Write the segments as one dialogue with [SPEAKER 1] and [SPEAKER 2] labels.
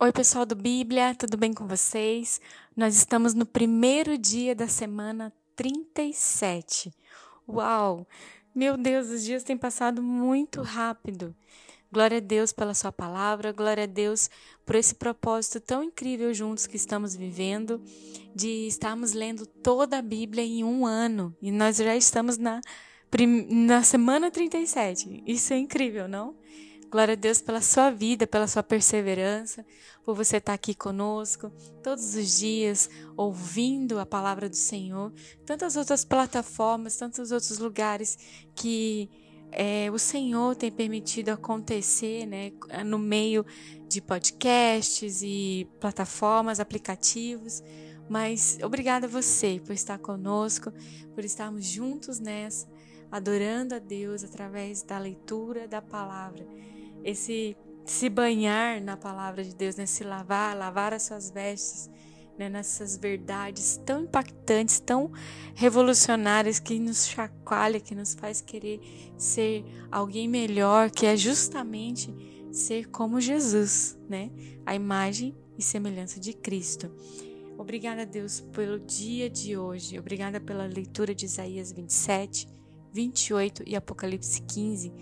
[SPEAKER 1] Oi, pessoal do Bíblia, tudo bem com vocês? Nós estamos no primeiro dia da semana 37. Uau! Meu Deus, os dias têm passado muito rápido. Glória a Deus pela Sua palavra, glória a Deus por esse propósito tão incrível juntos que estamos vivendo, de estarmos lendo toda a Bíblia em um ano. E nós já estamos na, na semana 37. Isso é incrível, não? Glória a Deus pela sua vida, pela sua perseverança, por você estar aqui conosco todos os dias, ouvindo a palavra do Senhor. Tantas outras plataformas, tantos outros lugares que é, o Senhor tem permitido acontecer, né, no meio de podcasts e plataformas, aplicativos. Mas obrigada a você por estar conosco, por estarmos juntos nessa, adorando a Deus através da leitura da palavra esse se banhar na palavra de Deus, né? se lavar, lavar as suas vestes, né? nessas verdades tão impactantes, tão revolucionárias que nos chacoalha, que nos faz querer ser alguém melhor, que é justamente ser como Jesus, né? A imagem e semelhança de Cristo. Obrigada, Deus, pelo dia de hoje. Obrigada pela leitura de Isaías 27, 28 e Apocalipse 15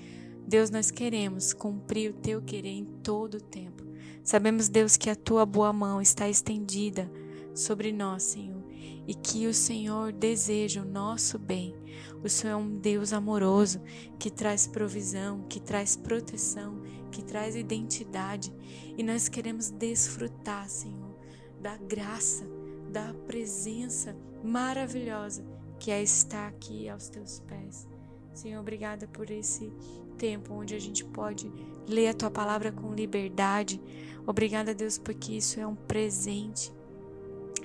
[SPEAKER 1] Deus, nós queremos cumprir o teu querer em todo o tempo. Sabemos, Deus, que a tua boa mão está estendida sobre nós, Senhor, e que o Senhor deseja o nosso bem. O Senhor é um Deus amoroso que traz provisão, que traz proteção, que traz identidade, e nós queremos desfrutar, Senhor, da graça, da presença maravilhosa que é estar aqui aos teus pés. Senhor, obrigada por esse tempo onde a gente pode ler a tua palavra com liberdade. Obrigada, Deus, porque isso é um presente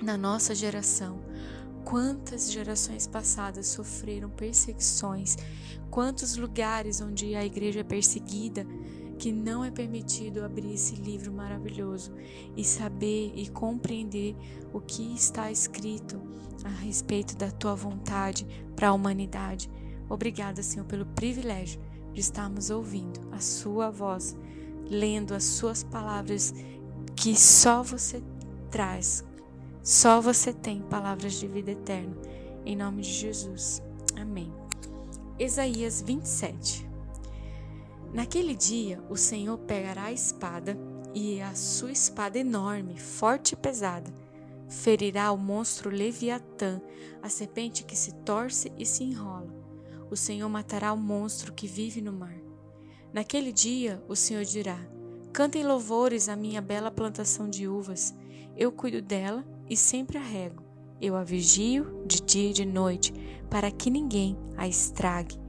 [SPEAKER 1] na nossa geração. Quantas gerações passadas sofreram perseguições, quantos lugares onde a igreja é perseguida, que não é permitido abrir esse livro maravilhoso e saber e compreender o que está escrito a respeito da tua vontade para a humanidade. Obrigada, Senhor, pelo privilégio de estarmos ouvindo a Sua voz, lendo as Suas palavras que só você traz, só você tem palavras de vida eterna. Em nome de Jesus. Amém. Isaías 27. Naquele dia o Senhor pegará a espada, e a sua espada enorme, forte e pesada, ferirá o monstro Leviatã, a serpente que se torce e se enrola o Senhor matará o monstro que vive no mar. Naquele dia, o Senhor dirá: Cantem louvores à minha bela plantação de uvas. Eu cuido dela e sempre a rego. Eu a vigio de dia e de noite, para que ninguém a estrague.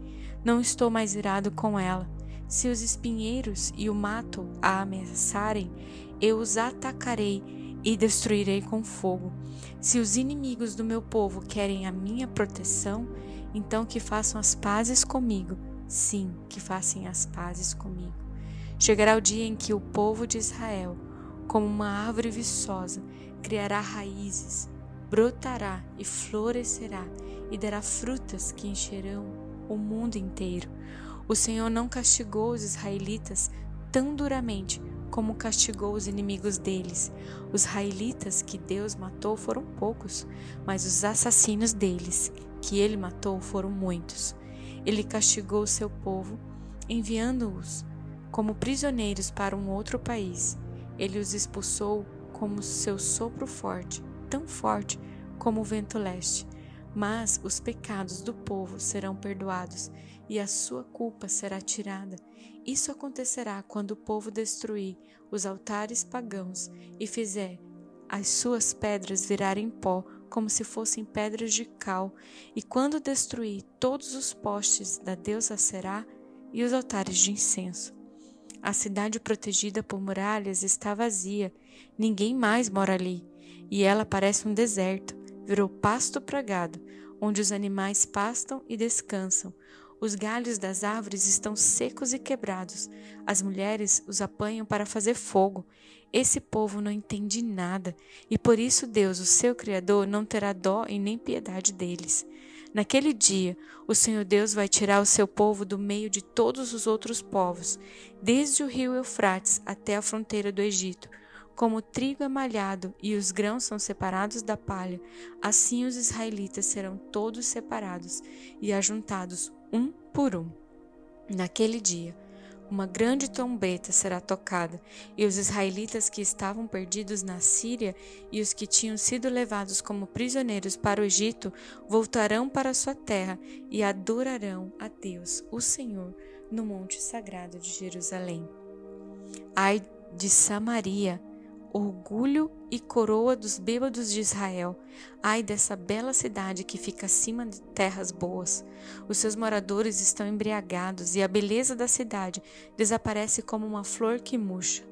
[SPEAKER 1] Não estou mais irado com ela. Se os espinheiros e o mato a ameaçarem, eu os atacarei e destruirei com fogo. Se os inimigos do meu povo querem a minha proteção, então que façam as pazes comigo. Sim, que façam as pazes comigo. Chegará o dia em que o povo de Israel, como uma árvore viçosa, criará raízes, brotará e florescerá e dará frutas que encherão o mundo inteiro. O Senhor não castigou os israelitas tão duramente como castigou os inimigos deles. Os israelitas que Deus matou foram poucos, mas os assassinos deles que ele matou foram muitos. Ele castigou seu povo, enviando-os como prisioneiros para um outro país. Ele os expulsou como seu sopro forte, tão forte como o vento leste. Mas os pecados do povo serão perdoados e a sua culpa será tirada. Isso acontecerá quando o povo destruir os altares pagãos e fizer as suas pedras virarem pó como se fossem pedras de cal, e quando destruir todos os postes da deusa Será e os altares de incenso. A cidade protegida por muralhas está vazia, ninguém mais mora ali, e ela parece um deserto, virou pasto para gado, onde os animais pastam e descansam. Os galhos das árvores estão secos e quebrados. As mulheres os apanham para fazer fogo. Esse povo não entende nada, e por isso Deus, o seu Criador, não terá dó e nem piedade deles. Naquele dia, o Senhor Deus vai tirar o seu povo do meio de todos os outros povos, desde o rio Eufrates até a fronteira do Egito, Como o trigo é malhado e os grãos são separados da palha, assim os israelitas serão todos separados e ajuntados um por um. Naquele dia, uma grande trombeta será tocada, e os israelitas que estavam perdidos na Síria e os que tinham sido levados como prisioneiros para o Egito voltarão para sua terra e adorarão a Deus, o Senhor, no monte sagrado de Jerusalém. Ai de Samaria, orgulho e coroa dos bêbados de Israel. Ai dessa bela cidade que fica acima de terras boas. Os seus moradores estão embriagados e a beleza da cidade desaparece como uma flor que murcha.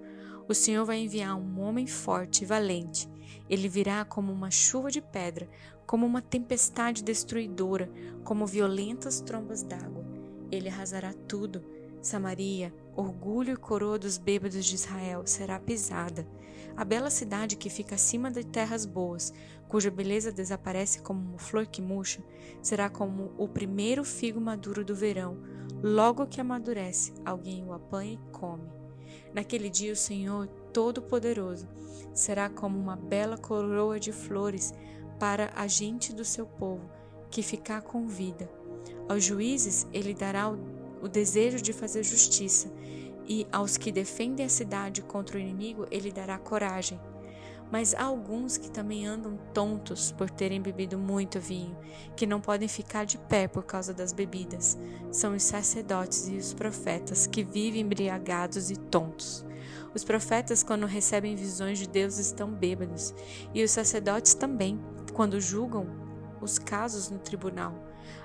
[SPEAKER 1] O Senhor vai enviar um homem forte e valente. Ele virá como uma chuva de pedra, como uma tempestade destruidora, como violentas trombas d'água. Ele arrasará tudo. Samaria, orgulho e coroa dos bêbados de Israel, será pisada. A bela cidade que fica acima de terras boas, cuja beleza desaparece como uma flor que murcha, será como o primeiro figo maduro do verão. Logo que amadurece, alguém o apanha e come. Naquele dia, o Senhor Todo-Poderoso será como uma bela coroa de flores para a gente do seu povo, que ficar com vida. Aos juízes, ele dará o, o desejo de fazer justiça e aos que defendem a cidade contra o inimigo ele dará coragem. Mas há alguns que também andam tontos por terem bebido muito vinho, que não podem ficar de pé por causa das bebidas. São os sacerdotes e os profetas que vivem embriagados e tontos. Os profetas, quando recebem visões de Deus, estão bêbados, e os sacerdotes também, quando julgam os casos no tribunal.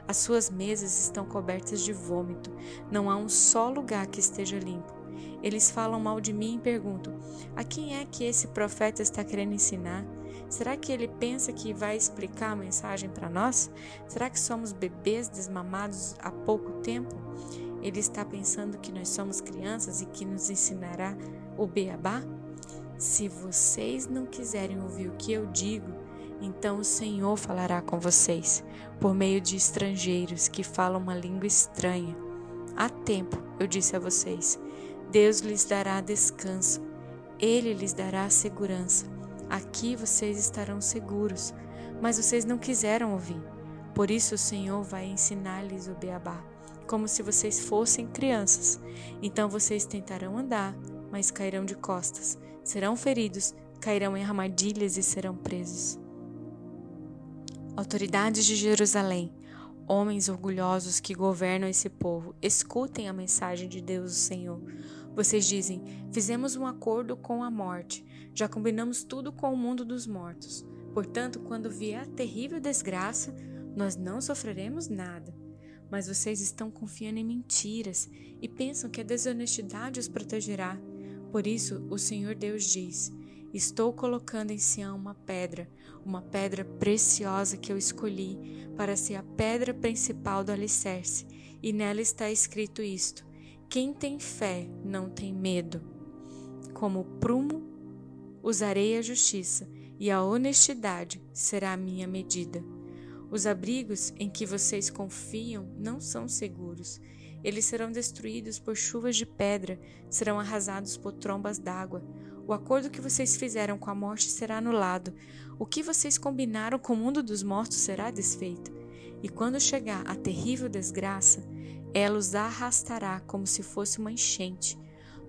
[SPEAKER 1] As suas mesas estão cobertas de vômito, não há um só lugar que esteja limpo. Eles falam mal de mim e perguntam: a quem é que esse profeta está querendo ensinar? Será que ele pensa que vai explicar a mensagem para nós? Será que somos bebês desmamados há pouco tempo? Ele está pensando que nós somos crianças e que nos ensinará o beabá? Se vocês não quiserem ouvir o que eu digo, então o Senhor falará com vocês por meio de estrangeiros que falam uma língua estranha. Há tempo, eu disse a vocês, Deus lhes dará descanso, Ele lhes dará segurança. Aqui vocês estarão seguros, mas vocês não quiseram ouvir. Por isso o Senhor vai ensinar-lhes o beabá, como se vocês fossem crianças. Então vocês tentarão andar, mas cairão de costas, serão feridos, cairão em armadilhas e serão presos. Autoridades de Jerusalém, homens orgulhosos que governam esse povo, escutem a mensagem de Deus, o Senhor. Vocês dizem: Fizemos um acordo com a morte, já combinamos tudo com o mundo dos mortos. Portanto, quando vier a terrível desgraça, nós não sofreremos nada. Mas vocês estão confiando em mentiras e pensam que a desonestidade os protegerá. Por isso, o Senhor Deus diz: Estou colocando em Sião uma pedra, uma pedra preciosa que eu escolhi para ser a pedra principal do alicerce, e nela está escrito isto: quem tem fé não tem medo. Como prumo, usarei a justiça, e a honestidade será a minha medida. Os abrigos em que vocês confiam não são seguros. Eles serão destruídos por chuvas de pedra, serão arrasados por trombas d'água. O acordo que vocês fizeram com a morte será anulado. O que vocês combinaram com o mundo dos mortos será desfeito. E quando chegar a terrível desgraça, ela os arrastará como se fosse uma enchente.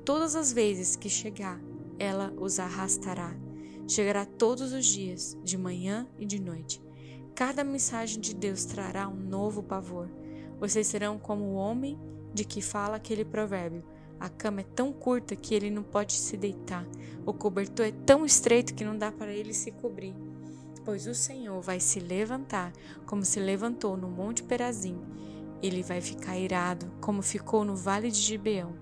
[SPEAKER 1] Todas as vezes que chegar, ela os arrastará. Chegará todos os dias, de manhã e de noite. Cada mensagem de Deus trará um novo pavor. Vocês serão como o homem de que fala aquele provérbio. A cama é tão curta que ele não pode se deitar. O cobertor é tão estreito que não dá para ele se cobrir. Pois o Senhor vai se levantar, como se levantou no Monte Perazim, ele vai ficar irado, como ficou no vale de Gibeão.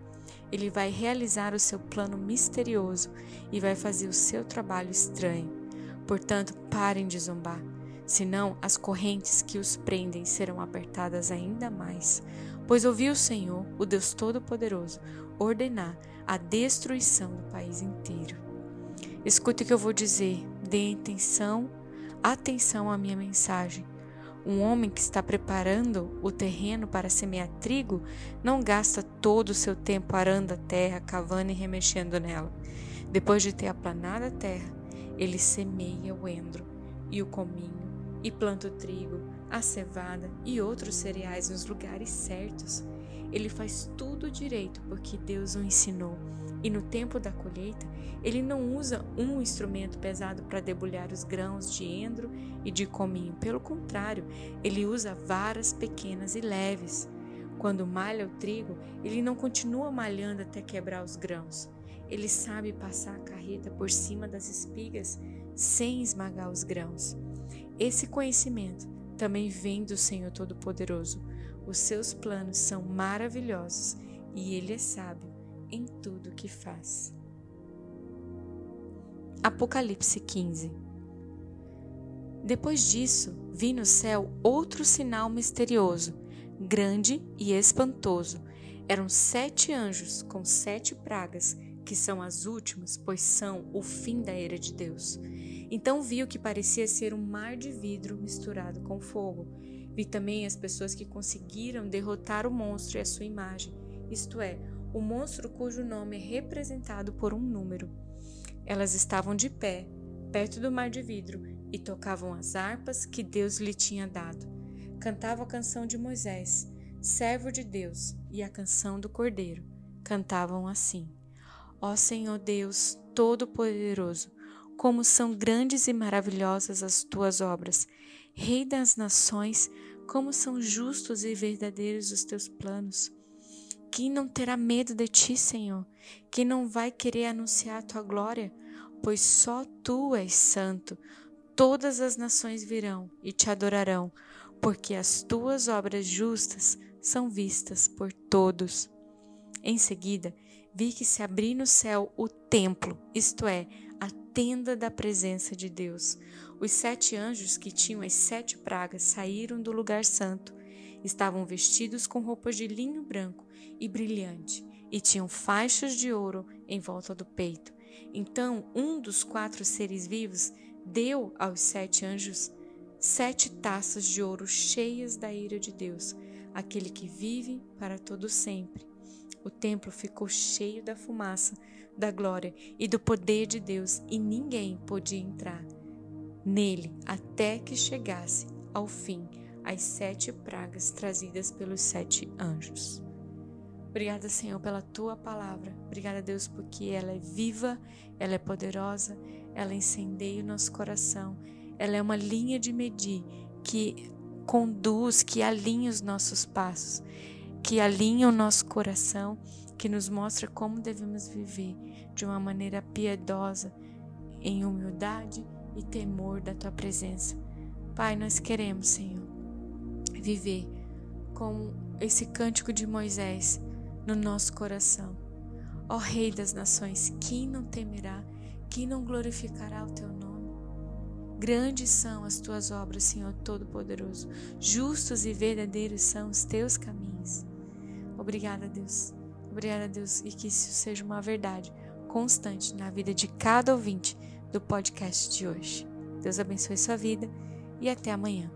[SPEAKER 1] Ele vai realizar o seu plano misterioso e vai fazer o seu trabalho estranho. Portanto, parem de zombar, senão as correntes que os prendem serão apertadas ainda mais. Pois ouvi o Senhor, o Deus Todo-Poderoso, ordenar a destruição do país inteiro. Escute o que eu vou dizer, dê atenção, atenção à minha mensagem. Um homem que está preparando o terreno para semear trigo não gasta todo o seu tempo arando a terra, cavando e remexendo nela. Depois de ter aplanado a terra, ele semeia o endro e o cominho e planta o trigo, a cevada e outros cereais nos lugares certos. Ele faz tudo direito porque Deus o ensinou. E no tempo da colheita, ele não usa um instrumento pesado para debulhar os grãos de endro e de cominho. Pelo contrário, ele usa varas pequenas e leves. Quando malha o trigo, ele não continua malhando até quebrar os grãos. Ele sabe passar a carreta por cima das espigas sem esmagar os grãos. Esse conhecimento também vem do Senhor Todo-Poderoso. Os seus planos são maravilhosos e ele é sábio em tudo que faz. Apocalipse 15 Depois disso, vi no céu outro sinal misterioso, grande e espantoso. Eram sete anjos com sete pragas, que são as últimas, pois são o fim da era de Deus. Então vi o que parecia ser um mar de vidro misturado com fogo. Vi também as pessoas que conseguiram derrotar o monstro e a sua imagem, isto é, o monstro cujo nome é representado por um número. Elas estavam de pé, perto do mar de vidro, e tocavam as harpas que Deus lhe tinha dado. Cantavam a canção de Moisés, servo de Deus, e a canção do Cordeiro. Cantavam assim: Ó Senhor Deus Todo-Poderoso, como são grandes e maravilhosas as tuas obras. Rei das nações, como são justos e verdadeiros os teus planos. Quem não terá medo de ti, Senhor? Quem não vai querer anunciar a tua glória? Pois só tu és santo. Todas as nações virão e te adorarão, porque as tuas obras justas são vistas por todos. Em seguida, vi que se abriu no céu o templo, isto é, a tenda da presença de Deus. Os sete anjos que tinham as sete pragas saíram do lugar santo. Estavam vestidos com roupas de linho branco e brilhante, e tinham faixas de ouro em volta do peito. Então um dos quatro seres vivos deu aos sete anjos sete taças de ouro cheias da ira de Deus, aquele que vive para todo sempre. O templo ficou cheio da fumaça da glória e do poder de Deus, e ninguém podia entrar nele até que chegasse ao fim as sete pragas trazidas pelos sete anjos. Obrigada, Senhor, pela tua palavra. Obrigada, Deus, porque ela é viva, ela é poderosa, ela incendeia o nosso coração, ela é uma linha de medir que conduz, que alinha os nossos passos, que alinha o nosso coração que nos mostra como devemos viver de uma maneira piedosa, em humildade e temor da tua presença. Pai, nós queremos, Senhor, viver com esse cântico de Moisés no nosso coração. Ó Rei das nações, quem não temerá, quem não glorificará o teu nome? Grandes são as tuas obras, Senhor Todo-Poderoso. Justos e verdadeiros são os teus caminhos. Obrigada, Deus. Obrigada, Deus, e que isso seja uma verdade constante na vida de cada ouvinte do podcast de hoje. Deus abençoe sua vida e até amanhã.